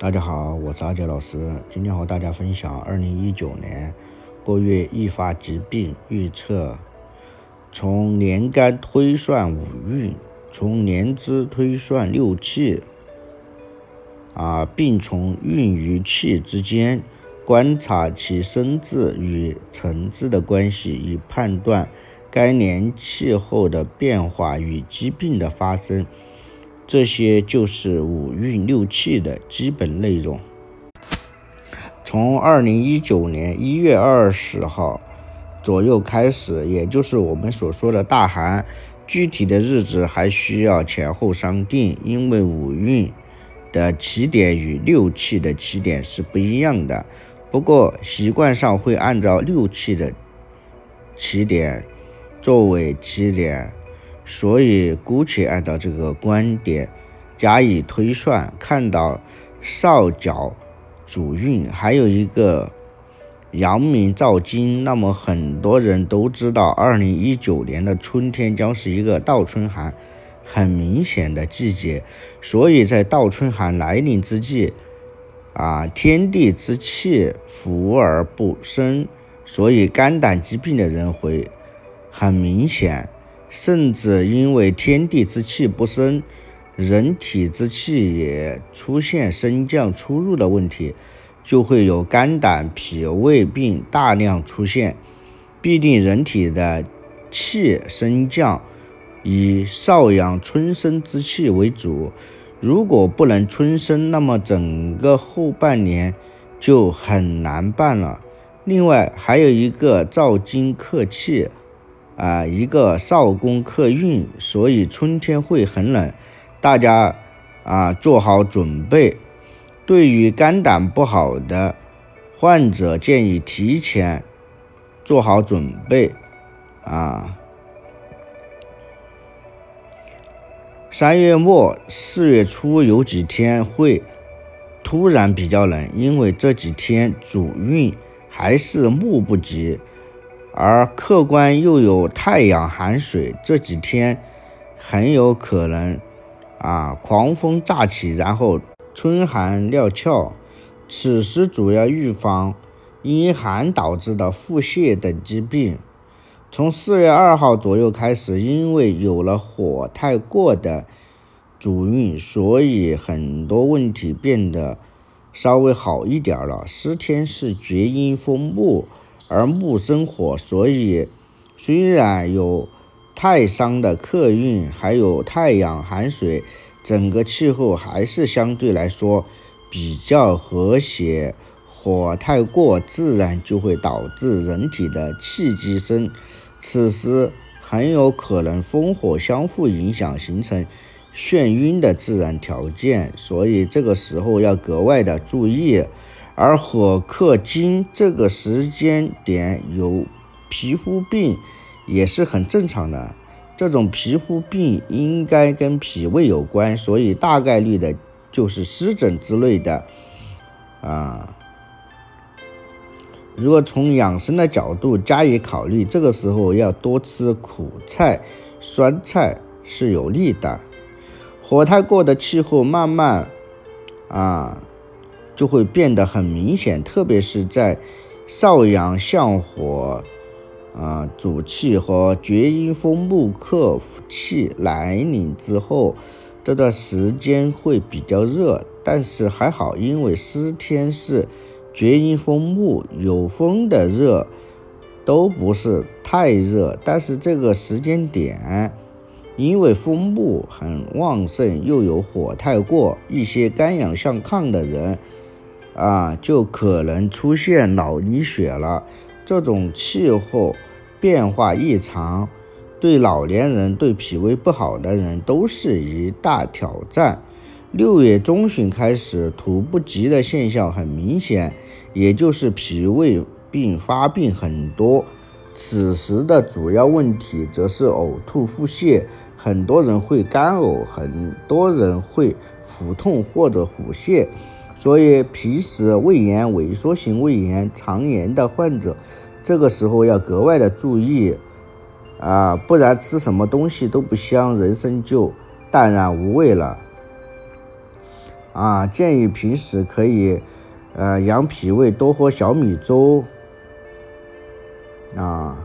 大家好，我是阿杰老师，今天和大家分享二零一九年各月易发疾病预测，从年干推算五运，从年支推算六气，啊，并从运与气之间观察其生字与成字的关系，以判断。该年气候的变化与疾病的发生，这些就是五运六气的基本内容。从二零一九年一月二十号左右开始，也就是我们所说的大寒，具体的日子还需要前后商定，因为五运的起点与六气的起点是不一样的。不过习惯上会按照六气的起点。作为起点，所以姑且按照这个观点加以推算，看到少角主运，还有一个阳明照金，那么很多人都知道，二零一九年的春天将是一个倒春寒，很明显的季节，所以在倒春寒来临之际，啊，天地之气伏而不生，所以肝胆疾病的人会。很明显，甚至因为天地之气不生，人体之气也出现升降出入的问题，就会有肝胆脾胃病大量出现。必定人体的气升降以少阳春生之气为主，如果不能春生，那么整个后半年就很难办了。另外还有一个燥金克气。啊，一个少宫克运，所以春天会很冷，大家啊做好准备。对于肝胆不好的患者，建议提前做好准备。啊，三月末四月初有几天会突然比较冷，因为这几天主运还是木不及。而客观又有太阳寒水，这几天很有可能啊狂风乍起，然后春寒料峭。此时主要预防因寒导致的腹泻等疾病。从四月二号左右开始，因为有了火太过的主运，所以很多问题变得稍微好一点了。十天是厥阴风木。而木生火，所以虽然有太伤的客运，还有太阳寒水，整个气候还是相对来说比较和谐。火太过，自然就会导致人体的气机生，此时很有可能风火相互影响，形成眩晕的自然条件，所以这个时候要格外的注意。而火克金，这个时间点有皮肤病也是很正常的。这种皮肤病应该跟脾胃有关，所以大概率的就是湿疹之类的。啊，如果从养生的角度加以考虑，这个时候要多吃苦菜、酸菜是有利的。火太过的气候慢慢啊。就会变得很明显，特别是在少阳向火，啊主气和厥阴风木克气来临之后，这段时间会比较热，但是还好，因为湿天是厥阴风木，有风的热都不是太热，但是这个时间点，因为风木很旺盛，又有火太过，一些肝阳相亢的人。啊，就可能出现脑溢血了。这种气候变化异常，对老年人、对脾胃不好的人都是一大挑战。六月中旬开始，吐不及的现象很明显，也就是脾胃病发病很多。此时的主要问题则是呕吐、腹泻，很多人会干呕，很多人会腹痛或者腹泻。所以，脾湿、胃炎、萎缩性胃炎、肠炎的患者，这个时候要格外的注意啊，不然吃什么东西都不香，人生就淡然无味了。啊，建议平时可以，呃，养脾胃，多喝小米粥，啊。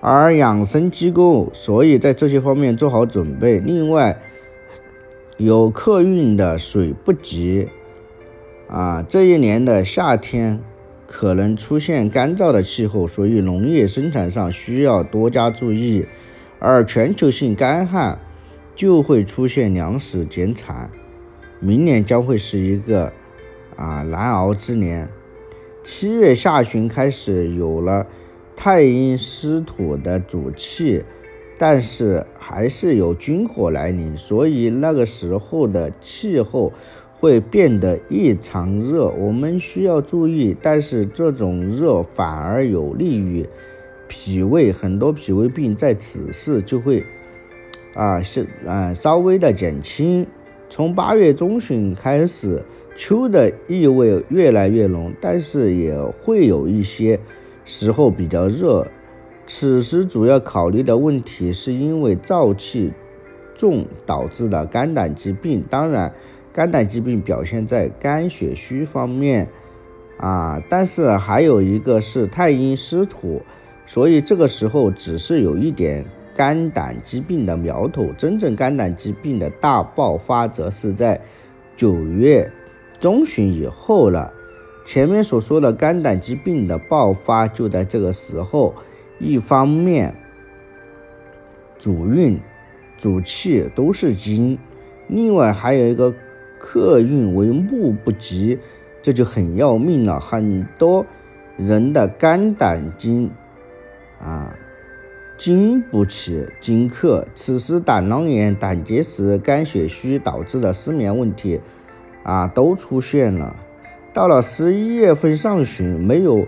而养生机构，所以在这些方面做好准备。另外，有客运的水不及，啊，这一年的夏天可能出现干燥的气候，所以农业生产上需要多加注意。而全球性干旱就会出现粮食减产，明年将会是一个啊难熬之年。七月下旬开始有了。太阴湿土的主气，但是还是有军火来临，所以那个时候的气候会变得异常热，我们需要注意。但是这种热反而有利于脾胃，很多脾胃病在此时就会啊是啊稍微的减轻。从八月中旬开始，秋的意味越来越浓，但是也会有一些。时候比较热，此时主要考虑的问题是因为燥气重导致的肝胆疾病。当然，肝胆疾病表现在肝血虚方面啊，但是还有一个是太阴湿土，所以这个时候只是有一点肝胆疾病的苗头。真正肝胆疾病的大爆发则是在九月中旬以后了。前面所说的肝胆疾病的爆发就在这个时候，一方面主运、主气都是金，另外还有一个克运为木不及，这就很要命了。很多人的肝胆经啊经不起金克，此时胆囊炎、胆结石、肝血虚导致的失眠问题啊都出现了。到了十一月份上旬，没有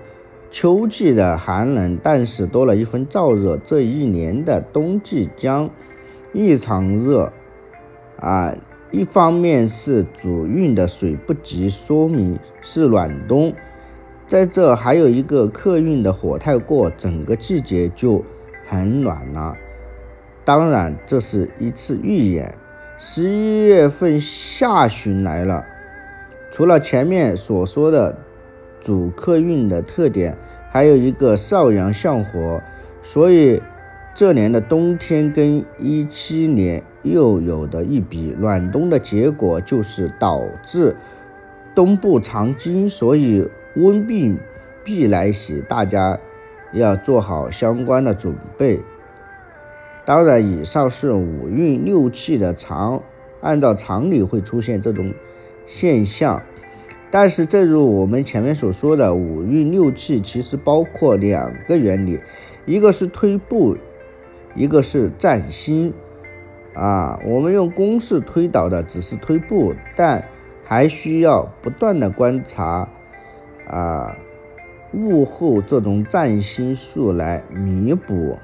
秋季的寒冷，但是多了一份燥热。这一年的冬季将异常热啊！一方面是主运的水不及，说明是暖冬；在这还有一个客运的火太过，整个季节就很暖了。当然，这是一次预演。十一月份下旬来了。除了前面所说的主客运的特点，还有一个少阳相火，所以这年的冬天跟一七年又有的一比，暖冬的结果就是导致冬不藏精，所以温病必来袭，大家要做好相关的准备。当然，以上是五运六气的常，按照常理会出现这种。现象，但是正如我们前面所说的，五运六气其实包括两个原理，一个是推步，一个是占星。啊，我们用公式推导的只是推步，但还需要不断的观察啊，物后这种占星术来弥补